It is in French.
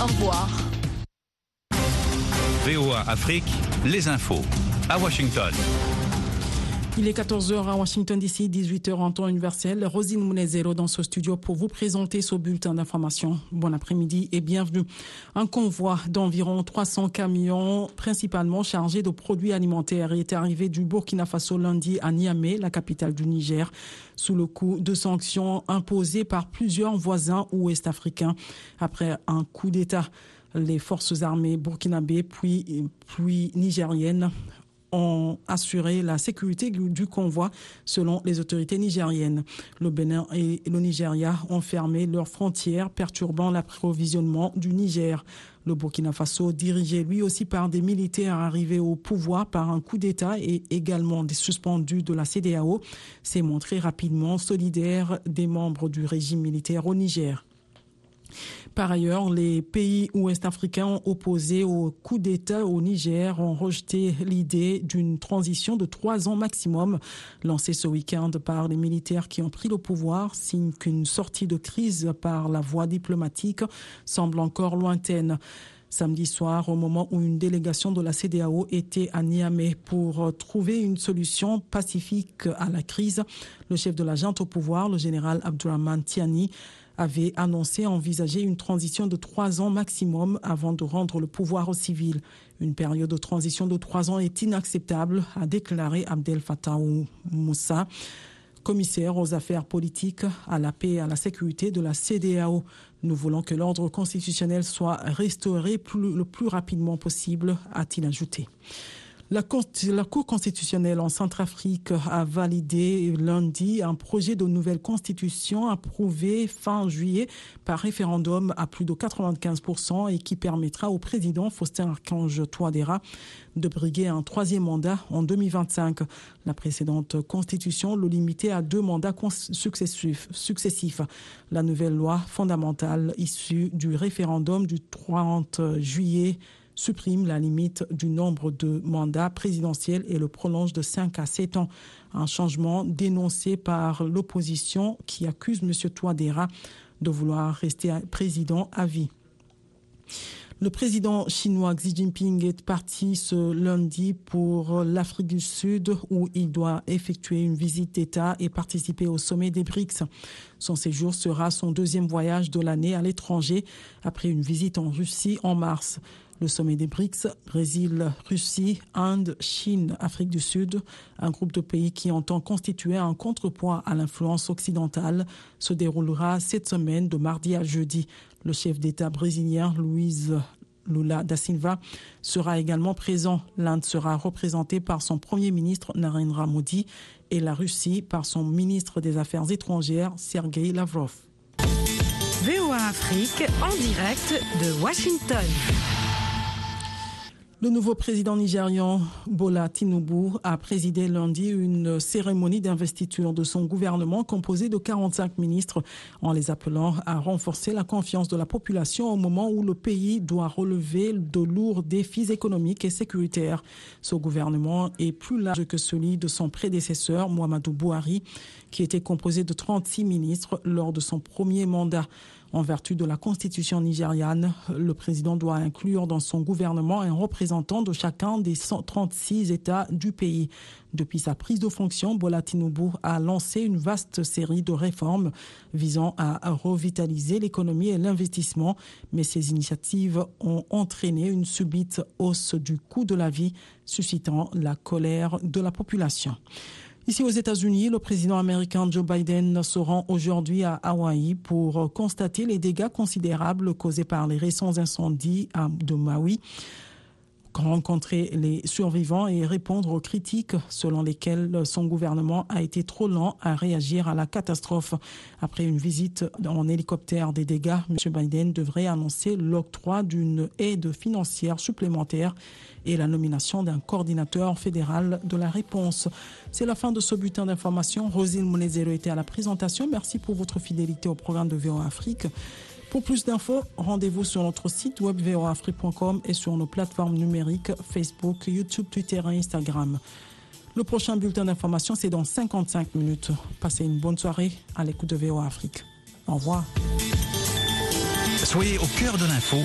Au revoir. VOA Afrique, les infos à Washington. Il est 14h à Washington DC, 18h en temps universel. Rosine Mounezero dans ce studio pour vous présenter ce bulletin d'information. Bon après-midi et bienvenue. Un convoi d'environ 300 camions, principalement chargés de produits alimentaires, est arrivé du Burkina Faso lundi à Niamey, la capitale du Niger, sous le coup de sanctions imposées par plusieurs voisins ouest-africains après un coup d'État les forces armées burkinabées puis, puis nigériennes ont assuré la sécurité du convoi selon les autorités nigériennes. Le Bénin et le Nigeria ont fermé leurs frontières, perturbant l'approvisionnement du Niger. Le Burkina Faso, dirigé lui aussi par des militaires arrivés au pouvoir par un coup d'État et également des suspendus de la CDAO, s'est montré rapidement solidaire des membres du régime militaire au Niger. Par ailleurs, les pays ouest-africains opposés au coup d'État au Niger ont rejeté l'idée d'une transition de trois ans maximum lancée ce week-end par les militaires qui ont pris le pouvoir, signe qu'une sortie de crise par la voie diplomatique semble encore lointaine samedi soir, au moment où une délégation de la CDAO était à Niamey pour trouver une solution pacifique à la crise. Le chef de la junte au pouvoir, le général Abdurrahman Tiani, avait annoncé envisager une transition de trois ans maximum avant de rendre le pouvoir aux civils. Une période de transition de trois ans est inacceptable, a déclaré Abdel Fattah Moussa, commissaire aux affaires politiques, à la paix et à la sécurité de la CDAO. Nous voulons que l'ordre constitutionnel soit restauré le plus rapidement possible, a-t-il ajouté. La, Cour constitutionnelle en Centrafrique a validé lundi un projet de nouvelle constitution approuvé fin juillet par référendum à plus de 95% et qui permettra au président Faustin Archange Touadéra de briguer un troisième mandat en 2025. La précédente constitution le limitait à deux mandats successifs. successifs. La nouvelle loi fondamentale issue du référendum du 30 juillet supprime la limite du nombre de mandats présidentiels et le prolonge de 5 à 7 ans. Un changement dénoncé par l'opposition qui accuse M. Touadéra de vouloir rester président à vie. Le président chinois Xi Jinping est parti ce lundi pour l'Afrique du Sud où il doit effectuer une visite d'État et participer au sommet des BRICS. Son séjour sera son deuxième voyage de l'année à l'étranger après une visite en Russie en mars. Le sommet des BRICS, Brésil, Russie, Inde, Chine, Afrique du Sud, un groupe de pays qui entend constituer un contrepoids à l'influence occidentale, se déroulera cette semaine de mardi à jeudi. Le chef d'État brésilien, Luiz Lula da Silva, sera également présent. L'Inde sera représentée par son premier ministre Narendra Modi et la Russie par son ministre des Affaires étrangères, Sergei Lavrov. VOA Afrique en direct de Washington. Le nouveau président nigérian Bola Tinubu a présidé lundi une cérémonie d'investiture de son gouvernement composé de 45 ministres en les appelant à renforcer la confiance de la population au moment où le pays doit relever de lourds défis économiques et sécuritaires. Ce gouvernement est plus large que celui de son prédécesseur Muhammadu Buhari qui était composé de 36 ministres lors de son premier mandat. En vertu de la constitution nigériane, le président doit inclure dans son gouvernement un représentant de chacun des 136 États du pays. Depuis sa prise de fonction, Bola Tinubu a lancé une vaste série de réformes visant à revitaliser l'économie et l'investissement, mais ces initiatives ont entraîné une subite hausse du coût de la vie, suscitant la colère de la population. Ici aux États-Unis, le président américain Joe Biden se rend aujourd'hui à Hawaï pour constater les dégâts considérables causés par les récents incendies de Maui rencontrer les survivants et répondre aux critiques selon lesquelles son gouvernement a été trop lent à réagir à la catastrophe. Après une visite en hélicoptère des dégâts, M. Biden devrait annoncer l'octroi d'une aide financière supplémentaire et la nomination d'un coordinateur fédéral de la réponse. C'est la fin de ce bulletin d'information. Rosine Mounezero était à la présentation. Merci pour votre fidélité au programme de VOA Afrique. Pour plus d'infos, rendez-vous sur notre site web voafrique.com et sur nos plateformes numériques Facebook, YouTube, Twitter et Instagram. Le prochain bulletin d'information, c'est dans 55 minutes. Passez une bonne soirée à l'écoute de VOA Afrique. Au revoir. Soyez au cœur de l'info